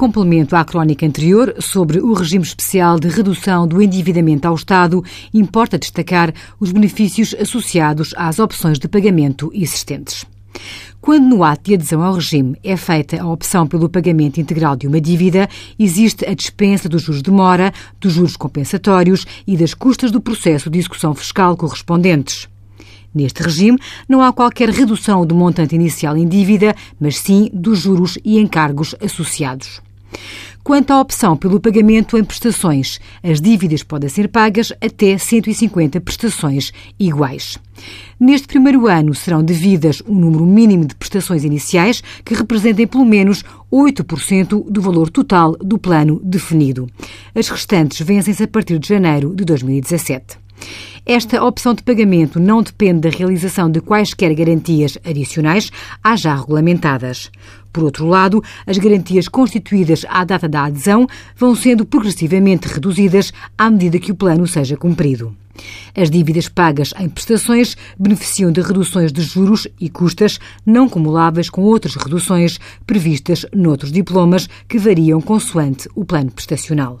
complemento à crónica anterior sobre o regime especial de redução do endividamento ao Estado, importa destacar os benefícios associados às opções de pagamento existentes. Quando no ato de adesão ao regime é feita a opção pelo pagamento integral de uma dívida, existe a dispensa dos juros de mora, dos juros compensatórios e das custas do processo de execução fiscal correspondentes. Neste regime, não há qualquer redução do montante inicial em dívida, mas sim dos juros e encargos associados. Quanto à opção pelo pagamento em prestações, as dívidas podem ser pagas até 150 prestações iguais. Neste primeiro ano serão devidas um número mínimo de prestações iniciais que representem pelo menos 8% do valor total do plano definido. As restantes vencem-se a partir de janeiro de 2017. Esta opção de pagamento não depende da realização de quaisquer garantias adicionais à já regulamentadas. Por outro lado, as garantias constituídas à data da adesão vão sendo progressivamente reduzidas à medida que o plano seja cumprido. As dívidas pagas em prestações beneficiam de reduções de juros e custas não cumuláveis com outras reduções previstas noutros diplomas que variam consoante o plano prestacional.